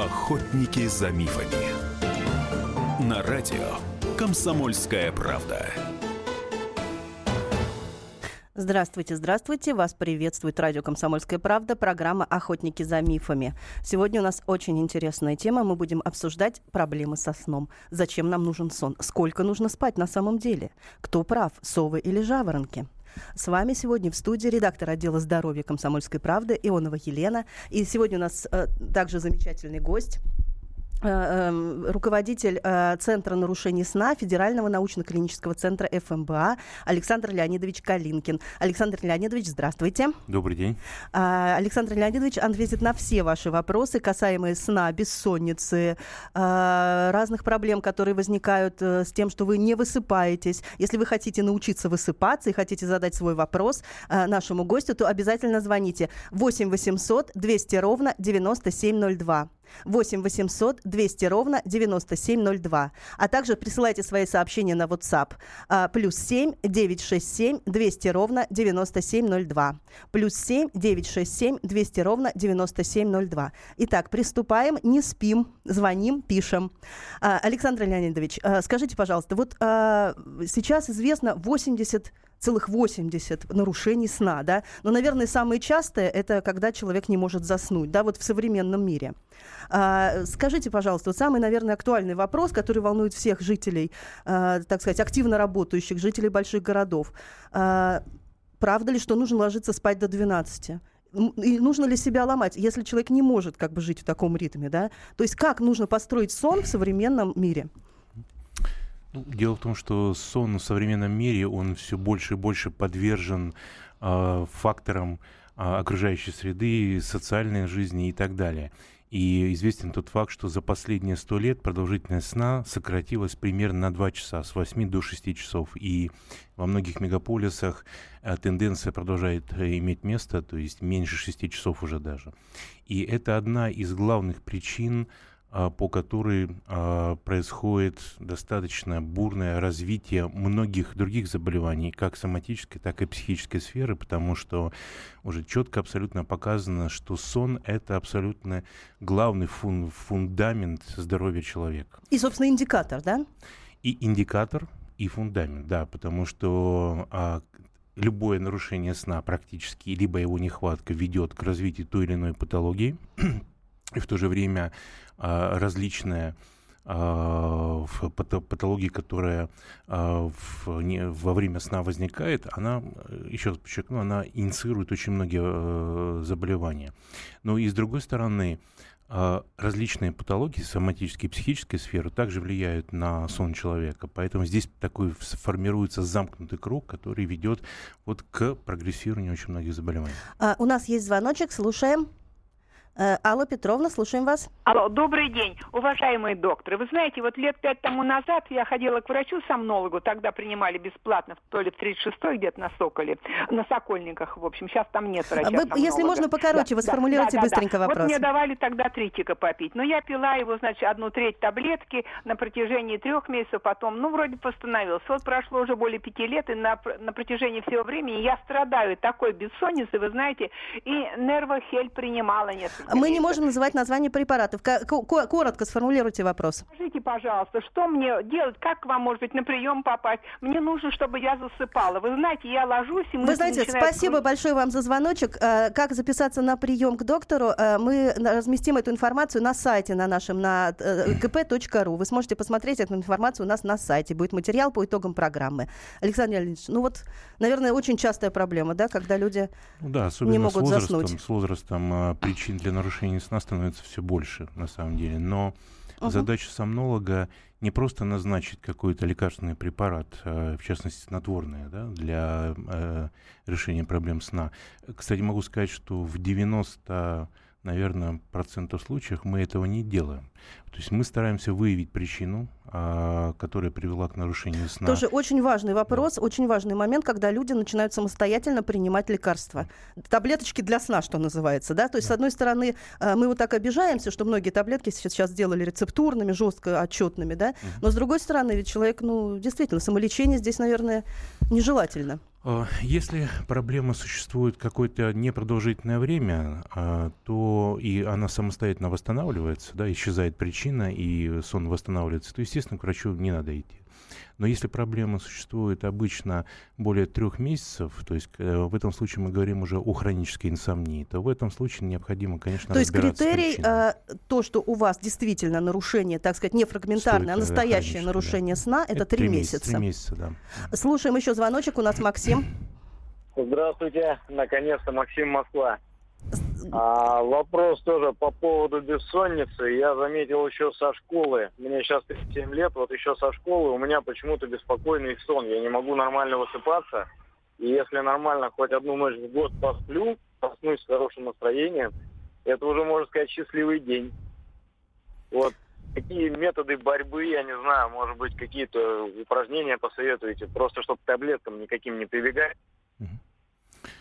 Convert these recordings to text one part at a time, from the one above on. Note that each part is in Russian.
Охотники за мифами. На радио Комсомольская правда. Здравствуйте, здравствуйте. Вас приветствует радио «Комсомольская правда», программа «Охотники за мифами». Сегодня у нас очень интересная тема. Мы будем обсуждать проблемы со сном. Зачем нам нужен сон? Сколько нужно спать на самом деле? Кто прав, совы или жаворонки? С вами сегодня в студии редактор отдела здоровья «Комсомольской правды» Ионова Елена. И сегодня у нас э, также замечательный гость руководитель э, Центра нарушений сна Федерального научно-клинического центра ФМБА Александр Леонидович Калинкин. Александр Леонидович, здравствуйте. Добрый день. А, Александр Леонидович ответит на все ваши вопросы, касаемые сна, бессонницы, э, разных проблем, которые возникают с тем, что вы не высыпаетесь. Если вы хотите научиться высыпаться и хотите задать свой вопрос нашему гостю, то обязательно звоните 8 800 200 ровно 9702. 8 800 200 ровно 9702. А также присылайте свои сообщения на WhatsApp. А, плюс 7 967 200 ровно 9702. Плюс 7 967 200 ровно 9702. Итак, приступаем, не спим, звоним, пишем. А, Александр Леонидович, а, скажите, пожалуйста, вот а, сейчас известно 80 целых 80 нарушений сна, да, но, наверное, самые частые это когда человек не может заснуть, да, вот в современном мире. А, скажите, пожалуйста, вот самый, наверное, актуальный вопрос, который волнует всех жителей, а, так сказать, активно работающих, жителей больших городов. А, правда ли, что нужно ложиться спать до 12? И нужно ли себя ломать, если человек не может как бы жить в таком ритме, да? То есть как нужно построить сон в современном мире? Ну, дело в том, что сон в современном мире, он все больше и больше подвержен э, факторам э, окружающей среды, социальной жизни и так далее. И известен тот факт, что за последние сто лет продолжительность сна сократилась примерно на 2 часа, с 8 до 6 часов. И во многих мегаполисах э, тенденция продолжает э, иметь место, то есть меньше 6 часов уже даже. И это одна из главных причин по которой а, происходит достаточно бурное развитие многих других заболеваний, как соматической, так и психической сферы, потому что уже четко абсолютно показано, что сон — это абсолютно главный фун фундамент здоровья человека. И, собственно, индикатор, да? И индикатор, и фундамент, да, потому что а, любое нарушение сна практически, либо его нехватка ведет к развитию той или иной патологии, и в то же время а, различные а, патологии, которая а, во время сна возникает, она, еще раз подчеркну, она инициирует очень многие э, заболевания. Но и с другой стороны, различные патологии соматической и психической сферы также влияют на сон человека. Поэтому здесь такой формируется замкнутый круг, который ведет вот к прогрессированию очень многих заболеваний. А, у нас есть звоночек, слушаем. Э, Алла Петровна, слушаем вас. Алло, добрый день, уважаемые докторы. Вы знаете, вот лет пять тому назад я ходила к врачу-сомнологу, тогда принимали бесплатно, то ли в 36-й где-то на Соколе, на Сокольниках, в общем, сейчас там нет врача Вы, Если можно покороче, да, вы сформулируйте да, быстренько да. вопрос. Вот мне давали тогда тритика попить, но я пила его, значит, одну треть таблетки на протяжении трех месяцев, потом, ну, вроде восстановился. Вот прошло уже более пяти лет, и на, на протяжении всего времени я страдаю такой бессонницей, вы знаете, и нервохель принимала несколько мы не можем называть название препаратов. Коротко сформулируйте вопрос. Скажите, пожалуйста, что мне делать? Как к вам, может быть, на прием попасть? Мне нужно, чтобы я засыпала. Вы знаете, я ложусь и Вы знаете, спасибо крутить. большое вам за звоночек. Э, как записаться на прием к доктору? Э, мы разместим эту информацию на сайте на нашем, на э, kp.ru. Вы сможете посмотреть эту информацию у нас на сайте. Будет материал по итогам программы. Александр Леонидович, ну вот, наверное, очень частая проблема, да, когда люди да, не могут с возрастом, заснуть. С возрастом причин для нарушений сна становится все больше, на самом деле. Но uh-huh. задача сомнолога не просто назначить какой-то лекарственный препарат, э, в частности снотворное, да, для э, решения проблем сна. Кстати, могу сказать, что в 90 наверное, процентов случаев мы этого не делаем. То есть мы стараемся выявить причину, а, которая привела к нарушению сна. Тоже очень важный вопрос, да. очень важный момент, когда люди начинают самостоятельно принимать лекарства. Таблеточки для сна, что называется. Да? То есть, да. с одной стороны, а, мы вот так обижаемся, что многие таблетки сейчас сделали рецептурными, жестко отчетными, да? Угу. но с другой стороны, ведь человек, ну, действительно, самолечение здесь, наверное, нежелательно. А, если проблема существует какое-то непродолжительное время, а, то и она самостоятельно восстанавливается, да, исчезает причина, и сон восстанавливается, то, естественно, к врачу не надо идти. Но если проблема существует обычно более трех месяцев, то есть э, в этом случае мы говорим уже о хронической инсомнии, то в этом случае необходимо, конечно, То есть критерий, э, то, что у вас действительно нарушение, так сказать, не фрагментарное, а настоящее нарушение да. сна, это три месяца. Три месяца, да. Слушаем еще звоночек, у нас Максим. Здравствуйте, наконец-то Максим Москва. А, вопрос тоже по поводу бессонницы. Я заметил еще со школы. Мне сейчас 37 лет, вот еще со школы у меня почему-то беспокойный сон. Я не могу нормально высыпаться. И если нормально хоть одну ночь в год посплю, проснусь с хорошим настроением, это уже, можно сказать, счастливый день. Вот какие методы борьбы, я не знаю, может быть, какие-то упражнения посоветуете, просто чтобы таблеткам никаким не прибегать.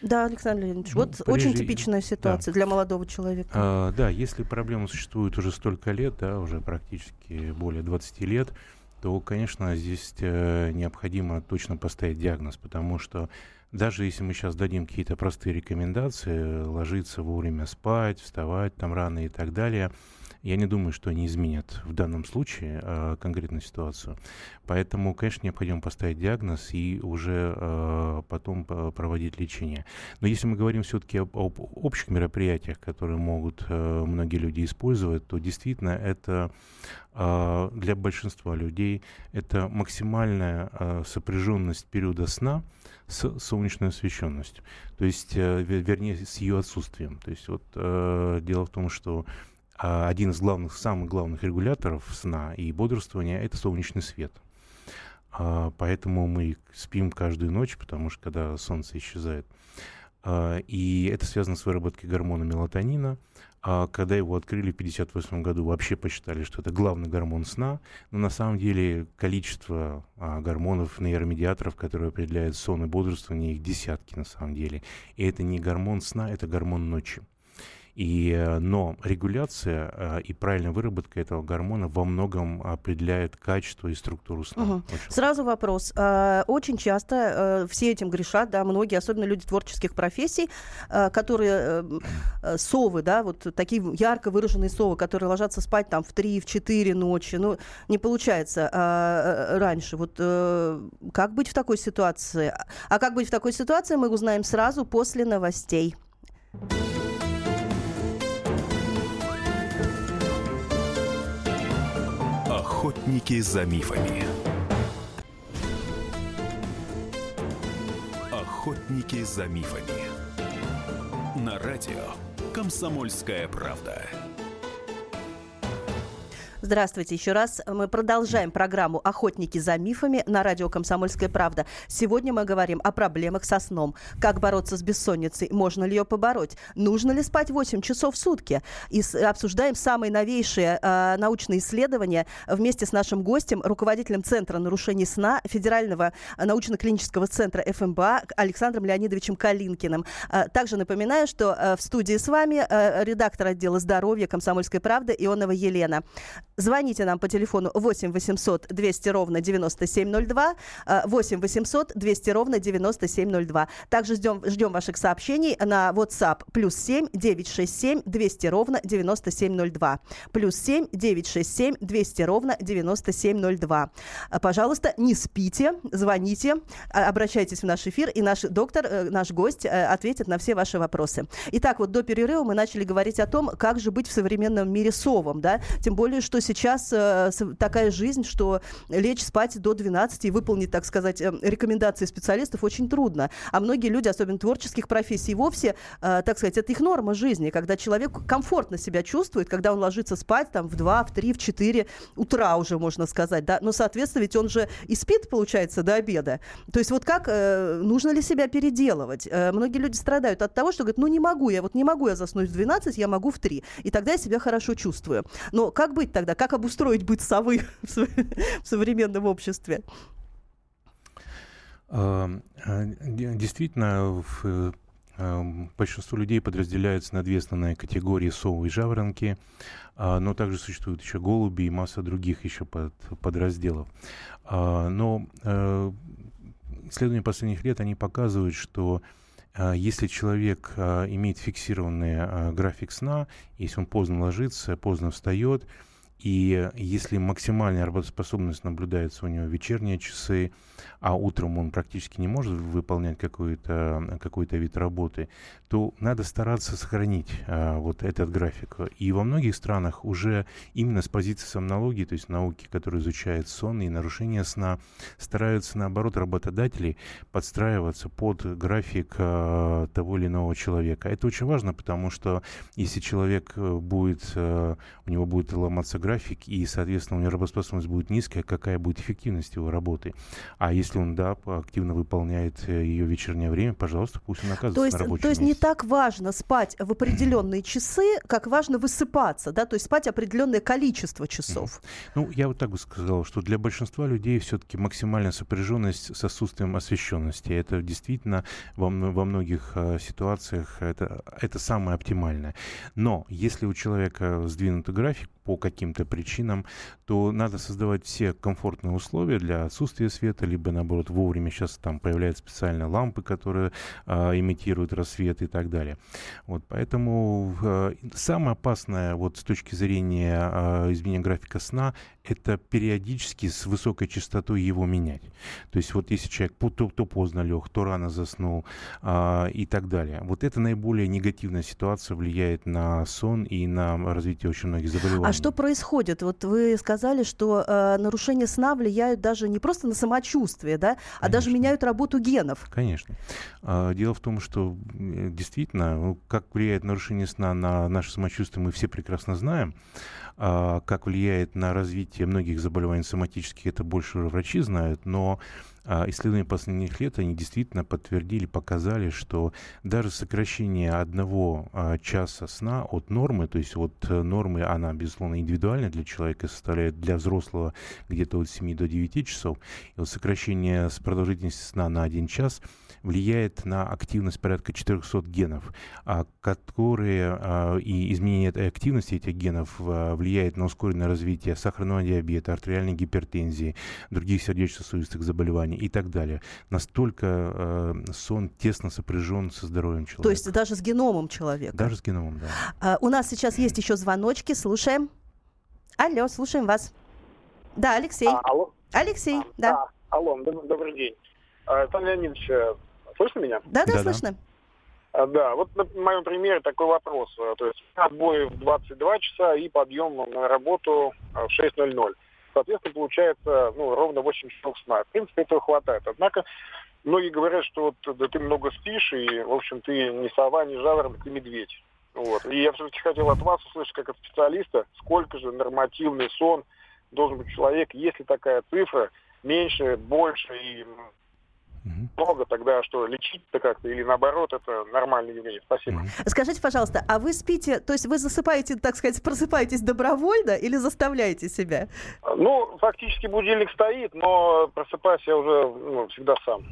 Да, Александр Леонидович, ну, вот прежде... очень типичная ситуация да. для молодого человека. А, да, если проблема существует уже столько лет, да, уже практически более 20 лет, то, конечно, здесь э, необходимо точно поставить диагноз, потому что даже если мы сейчас дадим какие-то простые рекомендации, ложиться вовремя спать, вставать там рано и так далее, я не думаю, что они изменят в данном случае э, конкретную ситуацию. Поэтому, конечно, необходимо поставить диагноз и уже э, потом проводить лечение. Но если мы говорим все-таки об, об общих мероприятиях, которые могут э, многие люди использовать, то действительно это э, для большинства людей это максимальная э, сопряженность периода сна с солнечной освещенностью, то есть, э, вернее, с ее отсутствием. То есть вот э, дело в том, что а один из главных, самых главных регуляторов сна и бодрствования – это солнечный свет. А, поэтому мы спим каждую ночь, потому что когда солнце исчезает. А, и это связано с выработкой гормона мелатонина. Когда его открыли в 1958 году, вообще посчитали, что это главный гормон сна, но на самом деле количество гормонов, нейромедиаторов, которые определяют сон и бодрствование, их десятки на самом деле. И это не гормон сна, это гормон ночи. И, э, но регуляция э, и правильная выработка этого гормона во многом определяет качество и структуру сна. Угу. Сразу вопрос. Э, очень часто все этим грешат, да, многие, особенно люди творческих профессий, которые совы, да, вот такие ярко выраженные совы, которые ложатся спать там в 3-4 ночи, ну, не получается раньше. Вот как быть в такой ситуации? А как быть в такой ситуации, мы узнаем сразу после новостей. Охотники за мифами. Охотники за мифами. На радио Комсомольская правда. Здравствуйте еще раз. Мы продолжаем программу «Охотники за мифами» на радио «Комсомольская правда». Сегодня мы говорим о проблемах со сном. Как бороться с бессонницей? Можно ли ее побороть? Нужно ли спать 8 часов в сутки? И обсуждаем самые новейшие э, научные исследования вместе с нашим гостем, руководителем Центра нарушений сна Федерального научно-клинического центра ФМБА Александром Леонидовичем Калинкиным. Э, также напоминаю, что э, в студии с вами редактор отдела здоровья «Комсомольской правды» Ионова Елена. Звоните нам по телефону 8 800 200 ровно 9702, 8 800 200 ровно 9702. Также ждем, ждем ваших сообщений на WhatsApp плюс 7 967 200 ровно 9702. Плюс 7 967 200 ровно 9702. Пожалуйста, не спите, звоните, а, обращайтесь в наш эфир, и наш доктор, э, наш гость э, ответит на все ваши вопросы. Итак, вот до перерыва мы начали говорить о том, как же быть в современном мире совом, да, тем более, что сейчас э, такая жизнь, что лечь спать до 12 и выполнить, так сказать, э, рекомендации специалистов очень трудно. А многие люди, особенно творческих профессий, вовсе, э, так сказать, это их норма жизни, когда человек комфортно себя чувствует, когда он ложится спать там в 2, в 3, в 4 утра уже, можно сказать, да, но, соответственно, ведь он же и спит, получается, до обеда. То есть вот как, нужно ли себя переделывать? Многие люди страдают от того, что говорят, ну не могу я, вот не могу я заснуть в 12, я могу в 3, и тогда я себя хорошо чувствую. Но как быть тогда? Как обустроить быт совы в современном обществе? А, а, действительно, в а, Большинство людей подразделяются на две основные категории совы и жаворонки, но также существуют еще голуби и масса других еще под, подразделов. Но исследования последних лет, они показывают, что если человек имеет фиксированный график сна, если он поздно ложится, поздно встает, и если максимальная работоспособность наблюдается у него в вечерние часы, а утром он практически не может выполнять какой-то какой вид работы, то надо стараться сохранить а, вот этот график. И во многих странах уже именно с позиции сомнологии, то есть науки, которые изучают сон и нарушение сна, стараются, наоборот, работодатели подстраиваться под график а, того или иного человека. Это очень важно, потому что если человек э, будет, а, у него будет ломаться график, и, соответственно, у него работоспособность будет низкая, какая будет эффективность его работы. А если он, да, активно выполняет э, ее вечернее время, пожалуйста, пусть он оказывается то есть, на рабочем То есть месте. не так важно спать в определенные часы, как важно высыпаться, да, то есть спать определенное количество часов. Ну, я вот так бы сказал, что для большинства людей все-таки максимальная сопряженность с отсутствием освещенности. Это действительно во, во многих э, ситуациях это, это самое оптимальное. Но если у человека сдвинутый график, по каким-то причинам, то надо создавать все комфортные условия для отсутствия света, либо наоборот вовремя сейчас там появляются специальные лампы, которые а, имитируют рассвет и так далее. Вот поэтому а, самое опасное вот с точки зрения а, изменения графика сна это периодически с высокой частотой его менять. То есть вот если человек то, то поздно лег, то рано заснул а, и так далее. Вот это наиболее негативная ситуация влияет на сон и на развитие очень многих заболеваний. А что происходит? Вот вы сказали, что э, нарушения сна влияют даже не просто на самочувствие, да, Конечно. а даже меняют работу генов. Конечно. А, дело в том, что действительно, ну, как влияет нарушение сна на наше самочувствие, мы все прекрасно знаем. А, как влияет на развитие многих заболеваний соматических, это больше врачи знают, но исследования последних лет, они действительно подтвердили, показали, что даже сокращение одного а, часа сна от нормы, то есть от э, нормы, она, безусловно, индивидуальная для человека, составляет для взрослого где-то от 7 до 9 часов, и вот сокращение с продолжительности сна на один час влияет на активность порядка 400 генов, которые и изменение этой активности этих генов влияет на ускоренное развитие сахарного диабета, артериальной гипертензии, других сердечно-сосудистых заболеваний и так далее. Настолько э, сон тесно сопряжен со здоровьем человека. То есть даже с геномом человека? Даже с геномом, да. А, у нас сейчас есть еще звоночки, слушаем. Алло, слушаем вас. Да, Алексей. А, алло. Алексей, а, да. да. Алло, добрый день. Александр Леонидович, э, слышно меня? Да, да, да слышно. Да. да, вот на моем примере такой вопрос. То есть отбой в 22 часа и подъем на работу в 6.00 соответственно, получается ну, ровно 8 часов сна. В принципе, этого хватает. Однако многие говорят, что вот, да ты много спишь, и, в общем, ты не сова, не жаворонок, ты медведь. Вот. И я все-таки хотел от вас услышать, как от специалиста, сколько же нормативный сон должен быть человек, если такая цифра, меньше, больше, и Угу. Много тогда что, лечить-то как-то или наоборот, это нормальное явление. Спасибо. Угу. Скажите, пожалуйста, а вы спите, то есть вы засыпаете, так сказать, просыпаетесь добровольно или заставляете себя? Ну, фактически будильник стоит, но просыпаюсь я уже ну, всегда сам.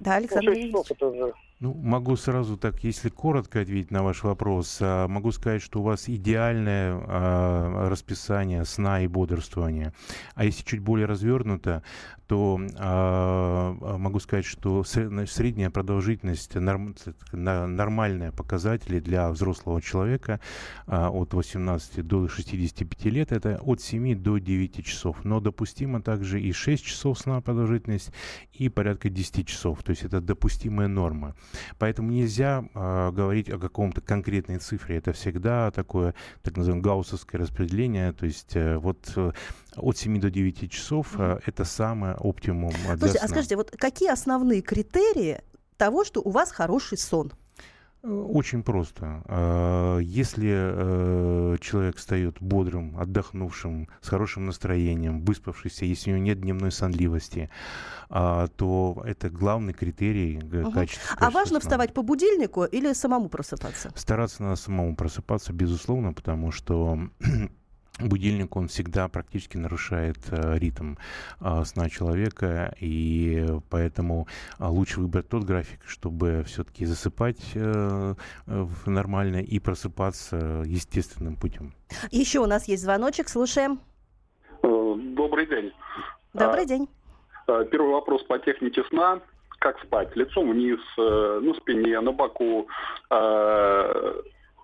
Да, Александр ну, часов это уже... Ну, могу сразу так, если коротко ответить на ваш вопрос, а, могу сказать, что у вас идеальное а, расписание сна и бодрствования. А если чуть более развернуто, то а, а могу сказать, что средняя продолжительность, норм, нормальные показатели для взрослого человека а, от 18 до 65 лет, это от 7 до 9 часов. Но допустимо также и 6 часов сна продолжительность, и порядка 10 часов. То есть это допустимая норма. Поэтому нельзя э, говорить о каком-то конкретной цифре. Это всегда такое, так называемое, гауссовское распределение. То есть э, вот э, от 7 до 9 часов э, это самое оптимум Слушайте, а скажите, вот какие основные критерии того, что у вас хороший сон? Очень просто. А, если э, человек встает бодрым, отдохнувшим, с хорошим настроением, выспавшийся, если у него нет дневной сонливости, а, то это главный критерий угу. качества. А важно сна. вставать по будильнику или самому просыпаться? Стараться надо самому просыпаться, безусловно, потому что будильник, он всегда практически нарушает э, ритм э, сна человека, и поэтому э, лучше выбрать тот график, чтобы все-таки засыпать нормально и просыпаться естественным путем. Еще у нас есть звоночек, слушаем. Добрый день. Добрый а, день. Первый вопрос по технике сна как спать, лицом вниз, на спине, на боку,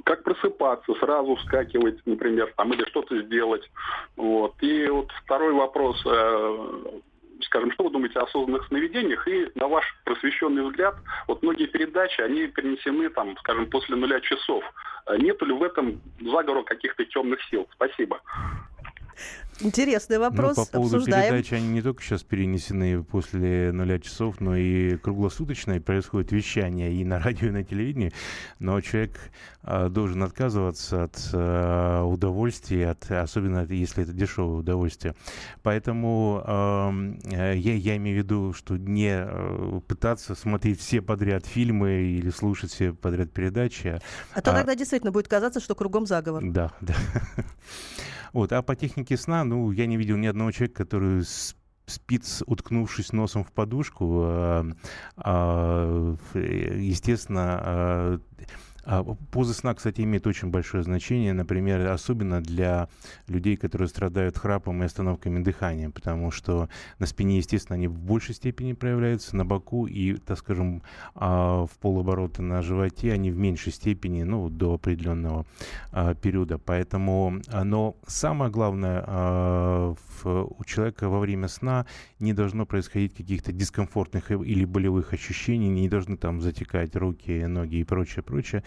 как просыпаться, сразу вскакивать, например, там, или что-то сделать. Вот. И вот второй вопрос, э, скажем, что вы думаете о осознанных сновидениях? И на ваш просвещенный взгляд, вот многие передачи, они перенесены, там, скажем, после нуля часов. Нет ли в этом заговора каких-то темных сил? Спасибо. Интересный ну, вопрос. Ну, по поводу Обсуждаем. передачи, они не только сейчас перенесены после нуля часов, но и круглосуточно и происходит вещание и на радио, и на телевидении. Но человек а, должен отказываться от а, удовольствия, от, особенно если это дешевое удовольствие. Поэтому а, я, я имею в виду, что не а, пытаться смотреть все подряд фильмы или слушать все подряд передачи. А то а, тогда действительно будет казаться, что кругом заговор. Да, да. Вот. А по технике сна, ну, я не видел ни одного человека, который спит, уткнувшись носом в подушку. А, а, естественно, а, а, поза сна, кстати, имеет очень большое значение, например, особенно для людей, которые страдают храпом и остановками дыхания, потому что на спине, естественно, они в большей степени проявляются, на боку и, так скажем, а, в полоборота на животе они в меньшей степени, ну, до определенного а, периода. Поэтому, но самое главное, у человека во время сна не должно происходить каких-то дискомфортных или болевых ощущений, не должны там затекать руки, ноги и прочее, прочее.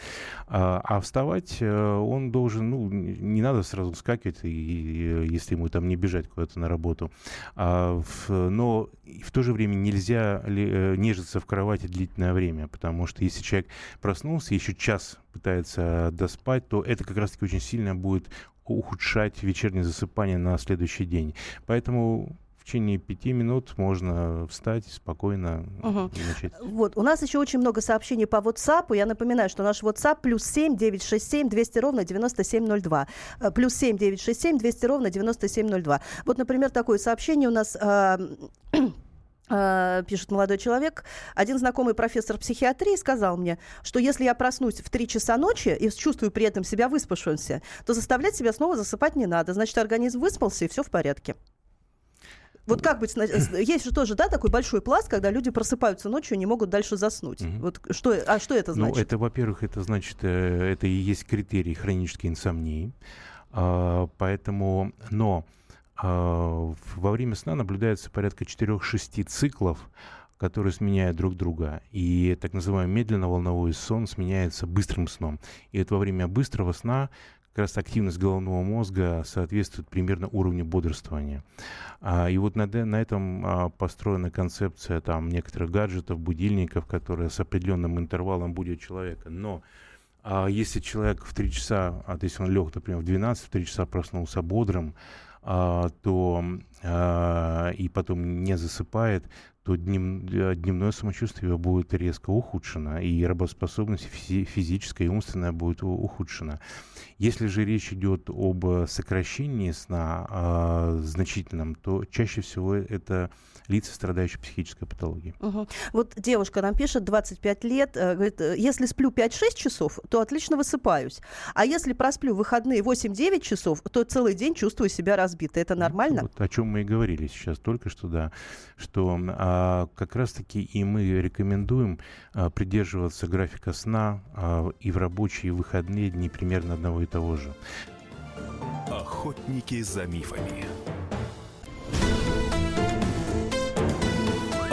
А, а вставать э, он должен, ну, не надо сразу скакивать, и, и, если ему там не бежать куда-то на работу. А, но в то же время нельзя э, нежиться в кровати длительное время, потому что если человек проснулся, еще час пытается доспать, то это как раз-таки очень сильно будет ухудшать вечернее засыпание на следующий день. Поэтому в течение пяти минут можно встать спокойно угу. начать. Вот, у нас еще очень много сообщений по WhatsApp. Я напоминаю, что наш WhatsApp плюс семь девять шесть семь двести ровно девяносто семь ноль два. Э, плюс семь девять шесть семь двести ровно девяносто семь ноль два. Вот, например, такое сообщение у нас... Э, э, пишет молодой человек, один знакомый профессор психиатрии сказал мне, что если я проснусь в 3 часа ночи и чувствую при этом себя выспавшимся, то заставлять себя снова засыпать не надо. Значит, организм выспался и все в порядке. Вот как быть? Есть же тоже, да, такой большой пласт, когда люди просыпаются ночью и не могут дальше заснуть. Угу. Вот что, а что это ну, значит? Ну, это, во-первых, это значит, э, это и есть критерий хронической инсомнии. А, поэтому, но а, во время сна наблюдается порядка 4-6 циклов, которые сменяют друг друга. И так называемый медленно-волновой сон сменяется быстрым сном. И это во время быстрого сна как раз активность головного мозга соответствует примерно уровню бодрствования. А, и вот на, на этом а, построена концепция там некоторых гаджетов, будильников, которые с определенным интервалом будут человека. Но а если человек в 3 часа, а, то есть он лег, например, в 12, в 3 часа проснулся бодрым, а, то а, и потом не засыпает, то днем, э, дневное самочувствие будет резко ухудшено, и работоспособность физи- физическая и умственная будет ухудшена. Если же речь идет об сокращении сна э, значительном, то чаще всего это лица, страдающие психической патологией. Угу. Вот девушка нам пишет, 25 лет, э, говорит, э, если сплю 5-6 часов, то отлично высыпаюсь. А если просплю выходные 8-9 часов, то целый день чувствую себя разбитой. Это нормально? Вот о чем мы и говорили сейчас только что, да, что а, как раз-таки и мы рекомендуем а, придерживаться графика сна а, и в рабочие, и в выходные дни примерно одного и того же. Охотники за мифами.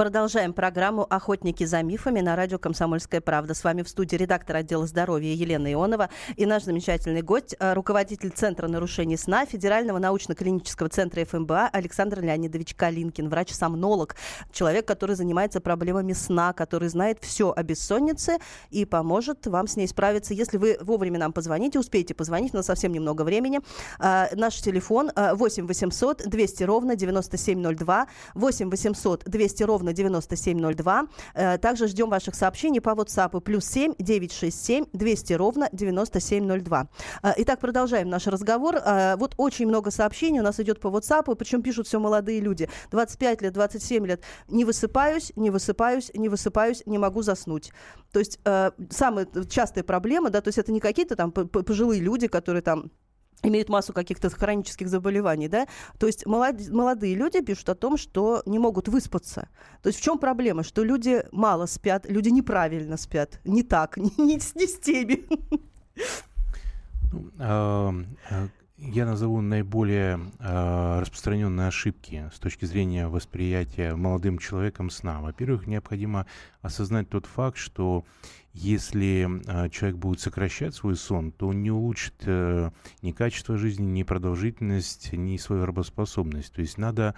Продолжаем программу «Охотники за мифами» на радио «Комсомольская правда». С вами в студии редактор отдела здоровья Елена Ионова и наш замечательный гость, э, руководитель Центра нарушений сна Федерального научно-клинического центра ФМБА Александр Леонидович Калинкин, врач-сомнолог, человек, который занимается проблемами сна, который знает все о бессоннице и поможет вам с ней справиться. Если вы вовремя нам позвоните, успеете позвонить, у нас совсем немного времени. А, наш телефон 8 800 200 ровно 9702, 8 800 200 ровно ровно 9702. Э, также ждем ваших сообщений по WhatsApp плюс 7 967 200 ровно 9702. Э, итак, продолжаем наш разговор. Э, вот очень много сообщений у нас идет по WhatsApp, причем пишут все молодые люди. 25 лет, 27 лет. Не высыпаюсь, не высыпаюсь, не высыпаюсь, не могу заснуть. То есть самая частая проблема, да, то есть это не какие-то там пожилые люди, которые там имеют массу каких-то хронических заболеваний, да, то есть молод, молодые люди пишут о том, что не могут выспаться. То есть в чем проблема? Что люди мало спят, люди неправильно спят, не так, не, не, не с теми. Ну, а, а, я назову наиболее э, распространенные ошибки с точки зрения восприятия молодым человеком сна. Во-первых, необходимо осознать тот факт, что если э, человек будет сокращать свой сон, то он не улучшит э, ни качество жизни, ни продолжительность, ни свою работоспособность. То есть надо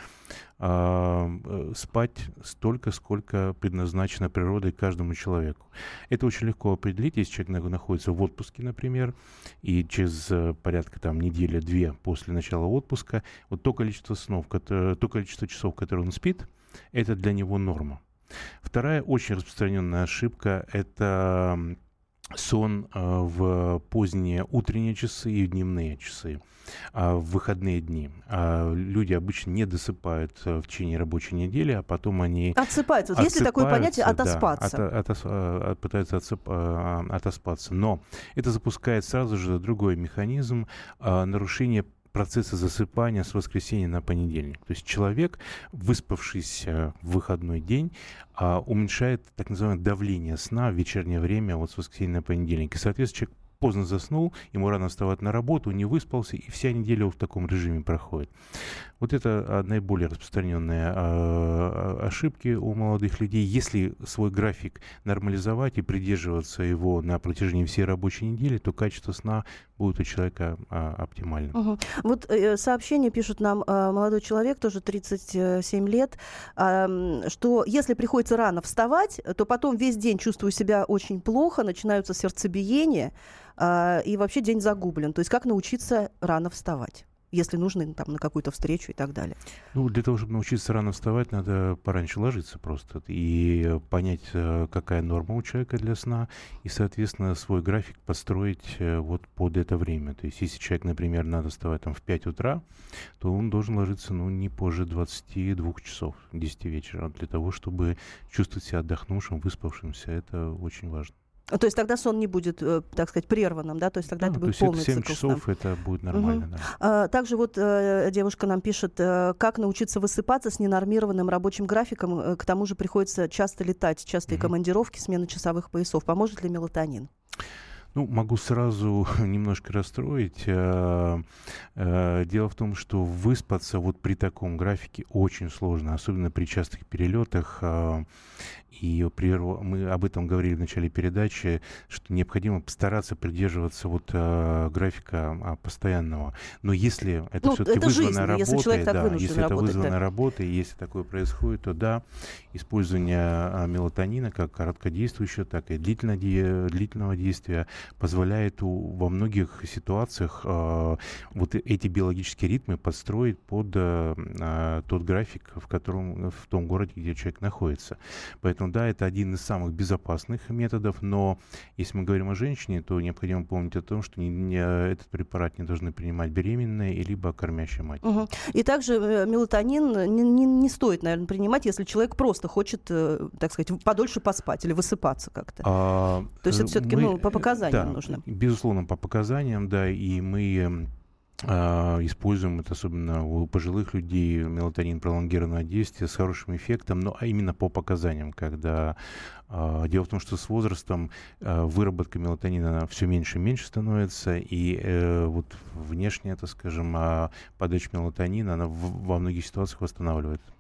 а, э, спать столько, сколько предназначено природой каждому человеку. Это очень легко определить, если человек находится в отпуске, например, и через э, порядка там недели-две после начала отпуска, вот то количество снов, то количество часов, которые он спит, это для него норма. Вторая очень распространенная ошибка – это сон э, в поздние утренние часы и дневные часы а, в выходные дни. А, люди обычно не досыпают э, в течение рабочей недели, а потом они... Отсыпаются. Вот есть ли такое понятие «отоспаться»? Да, от, от, от, пытаются отсып, отоспаться. Но это запускает сразу же другой механизм нарушения процесса засыпания с воскресенья на понедельник. То есть человек, выспавшийся в выходной день, а, уменьшает так называемое давление сна в вечернее время вот с воскресенья на понедельник. И, соответственно, человек поздно заснул, ему рано вставать на работу, не выспался, и вся неделя в таком режиме проходит. Вот это а, наиболее распространенные а, ошибки у молодых людей. Если свой график нормализовать и придерживаться его на протяжении всей рабочей недели, то качество сна будет у человека оптимальным. Угу. Вот э, сообщение пишет нам э, молодой человек, тоже 37 лет, э, что если приходится рано вставать, то потом весь день чувствую себя очень плохо, начинаются сердцебиения, и вообще день загублен. То есть как научиться рано вставать? если нужно там, на какую-то встречу и так далее? Ну, для того, чтобы научиться рано вставать, надо пораньше ложиться просто и понять, э, какая норма у человека для сна, и, соответственно, свой график построить э, вот под это время. То есть, если человек, например, надо вставать там в 5 утра, то он должен ложиться, ну, не позже 22 часов, 10 вечера, для того, чтобы чувствовать себя отдохнувшим, выспавшимся. Это очень важно. То есть тогда сон не будет, э, так сказать, прерванным, да? То есть тогда да, это будет то полный 7 часов сна. это будет нормально, угу. да. А, также вот э, девушка нам пишет, э, как научиться высыпаться с ненормированным рабочим графиком, э, к тому же приходится часто летать, частые угу. командировки, смена часовых поясов. Поможет ли мелатонин? Ну, могу сразу немножко расстроить. Э, э, дело в том, что выспаться вот при таком графике очень сложно, особенно при частых перелетах. Э, и мы об этом говорили в начале передачи, что необходимо постараться придерживаться вот э, графика а, постоянного. Но если это ну, все-таки вызвано жизнь, работой, если да, если это вызвано да. работой, если такое происходит, то да, использование а, мелатонина как короткодействующего, так и длительного, длительного действия позволяет у, во многих ситуациях э, вот эти биологические ритмы подстроить под э, тот график, в котором в том городе, где человек находится. Поэтому да, это один из самых безопасных методов, но если мы говорим о женщине, то необходимо помнить о том, что не, не, этот препарат не должны принимать беременные и либо кормящая мать. Угу. И также э, мелатонин не, не, не стоит, наверное, принимать, если человек просто хочет, э, так сказать, подольше поспать или высыпаться как-то. А, то есть это все-таки ну, по показаниям да, нужно. Безусловно, по показаниям, да, и мы а, используем это особенно у пожилых людей мелатонин пролонгированное действие с хорошим эффектом, но а именно по показаниям, когда э, дело в том, что с возрастом выработка мелатонина все меньше и меньше становится, и э, вот внешне, это, скажем, подача мелатонина, она во многих ситуациях восстанавливает а,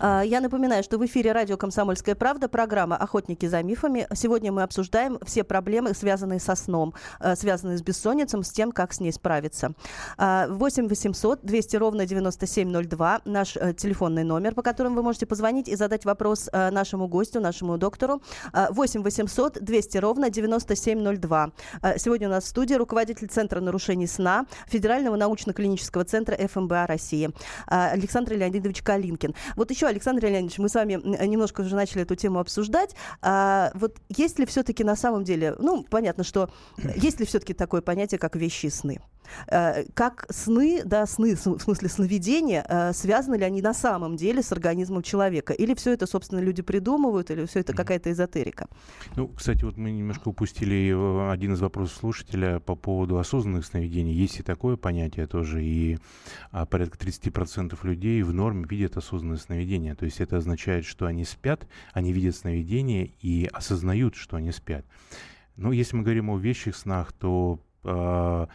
я напоминаю, что в эфире радио «Комсомольская правда» программа «Охотники за мифами». Сегодня мы обсуждаем все проблемы, связанные со сном, э, связанные с бессонницей, с тем, как с ней справиться. 8 800 200 ровно 9702 наш э, телефонный номер, по которому вы можете позвонить и задать вопрос э, нашему гостю, нашему доктору. 8 800 200 ровно 9702. Сегодня у нас в студии руководитель Центра нарушений сна Федерального научно-клинического центра ФМБА России Александр Леонидович Калинкин. Вот еще, Александр Леонидович, мы с вами немножко уже начали эту тему обсуждать. А, вот есть ли все-таки на самом деле, ну, понятно, что есть ли все-таки такое понятие, как вещи и сны? Э, как сны, да, сны, в смысле сновидения, э, связаны ли они на самом деле с организмом человека? Или все это, собственно, люди придумывают, или все это какая-то эзотерика? Ну, кстати, вот мы немножко упустили э, один из вопросов слушателя по поводу осознанных сновидений. Есть и такое понятие тоже, и а, порядка 30% людей в норме видят осознанные сновидения. То есть это означает, что они спят, они видят сновидения и осознают, что они спят. Но если мы говорим о вещих снах, то э,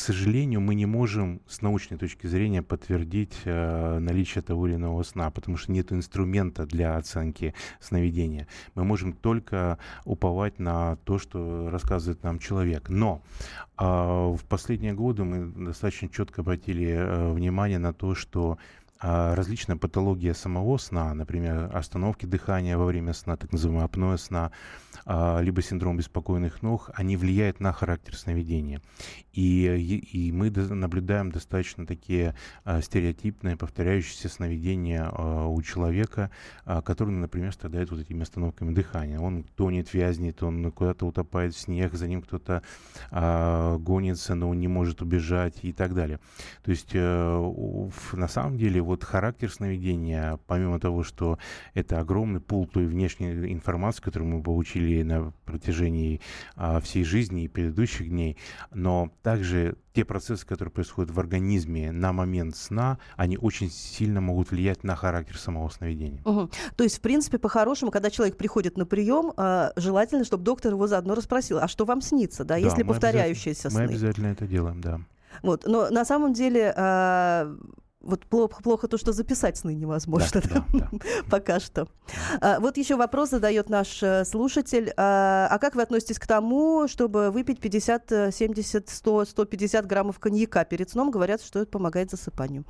сожалению, мы не можем с научной точки зрения подтвердить э, наличие того или иного сна, потому что нет инструмента для оценки сновидения. Мы можем только уповать на то, что рассказывает нам человек. Но э, в последние годы мы достаточно четко обратили э, внимание на то, что а, различная патология самого сна, например, остановки дыхания во время сна, так называемое апноэ сна, либо синдром беспокойных ног, они влияют на характер сновидения. И, и мы наблюдаем достаточно такие а, стереотипные, повторяющиеся сновидения у человека, который, например, страдает вот этими остановками дыхания. Он тонет, вязнет, он куда-то утопает в снег, за ним кто-то гонится, но он не может убежать и так далее. То есть э, на самом деле вот характер сновидения, помимо того, что это огромный пул той внешней информации, которую мы получили на протяжении а, всей жизни и предыдущих дней, но также те процессы, которые происходят в организме на момент сна, они очень сильно могут влиять на характер самого сновидения. Угу. То есть, в принципе, по-хорошему, когда человек приходит на прием, э, желательно, чтобы доктор его заодно расспросил, а что вам снится, да, да если повторяющиеся сны? Мы обязательно это делаем, да. Вот, но на самом деле э, вот плохо, плохо то, что записать сны невозможно да, да, да. пока что. А, вот еще вопрос задает наш э, слушатель. А, а как вы относитесь к тому, чтобы выпить 50, 70, 100, 150 граммов коньяка перед сном? Говорят, что это помогает засыпанию.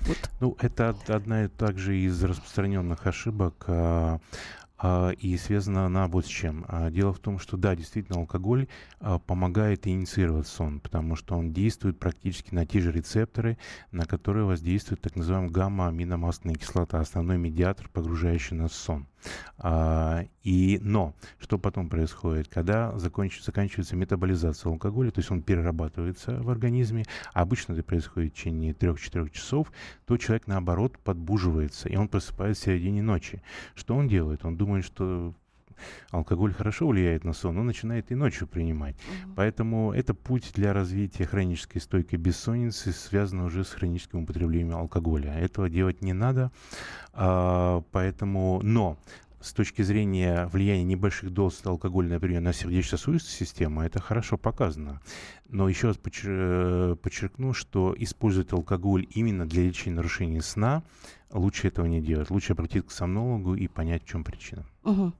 Вот. Ну, это одна также из распространенных ошибок. А, и связана она вот с чем. А, дело в том, что да, действительно, алкоголь а, помогает инициировать сон, потому что он действует практически на те же рецепторы, на которые воздействует так называемая гамма-аминомастная кислота, основной медиатор, погружающий нас в сон. А, и, но что потом происходит? Когда законч, заканчивается метаболизация алкоголя, то есть он перерабатывается в организме, а обычно это происходит в течение 3-4 часов, то человек, наоборот, подбуживается, и он просыпается в середине ночи. Что он делает? Он думает, что алкоголь хорошо влияет на сон, он начинает и ночью принимать. Mm-hmm. Поэтому это путь для развития хронической стойкой бессонницы, связан уже с хроническим употреблением алкоголя. Этого делать не надо. А, поэтому, но с точки зрения влияния небольших доз алкоголя, например, на сердечно-сосудистую систему, это хорошо показано. Но еще раз э, подчеркну, что использовать алкоголь именно для лечения нарушений сна, лучше этого не делать. Лучше обратиться к сомнологу и понять, в чем причина. Угу.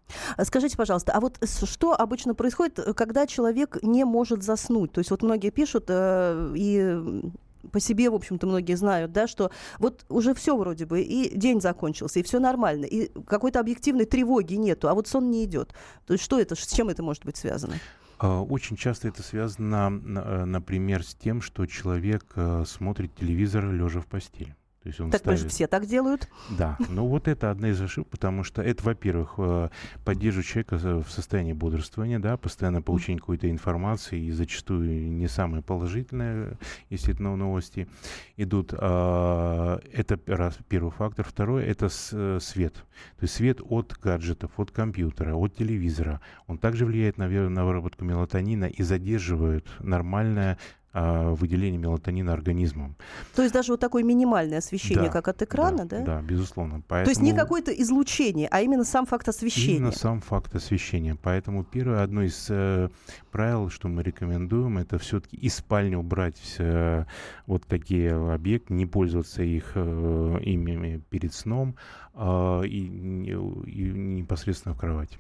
Скажите, пожалуйста, а вот что обычно происходит, когда человек не может заснуть? То есть вот многие пишут, э, и по себе, в общем-то, многие знают, да, что вот уже все вроде бы, и день закончился, и все нормально, и какой-то объективной тревоги нету, а вот сон не идет. То есть что это, с чем это может быть связано? А, очень часто это связано, э, например, с тем, что человек э, смотрит телевизор лежа в постели. То есть он так ставит... все так делают. Да, ну вот это одна из ошибок, потому что это, во-первых, э, поддерживает человека в состоянии бодрствования, да, постоянно получение какой-то информации, и зачастую не самые положительные, если это новости идут. А, это раз, первый фактор. Второй — это э, свет. То есть свет от гаджетов, от компьютера, от телевизора. Он также влияет на, на выработку мелатонина и задерживает нормальное а, выделение мелатонина организмом. То есть даже вот такое минимальное освещение, да, как от экрана, да? Да, да безусловно. Поэтому... То есть не какое-то излучение, а именно сам факт освещения. Именно сам факт освещения. Поэтому первое, одно из э, правил, что мы рекомендуем, это все-таки из спальни убрать э, вот такие объекты, не пользоваться их э, ими перед сном э, и, и непосредственно в кровати.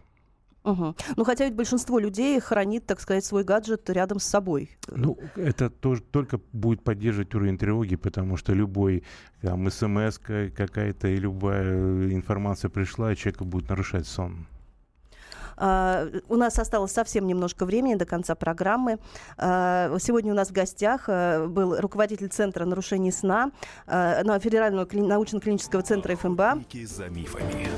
Угу. Ну, хотя ведь большинство людей хранит, так сказать, свой гаджет рядом с собой. Ну, это тоже только будет поддерживать уровень тревоги, потому что любой там смс какая-то и любая информация пришла, и человек будет нарушать сон. У нас осталось совсем немножко времени до конца программы. Сегодня у нас в гостях был руководитель Центра нарушений сна Федерального научно-клинического центра ФМБА. За мифами.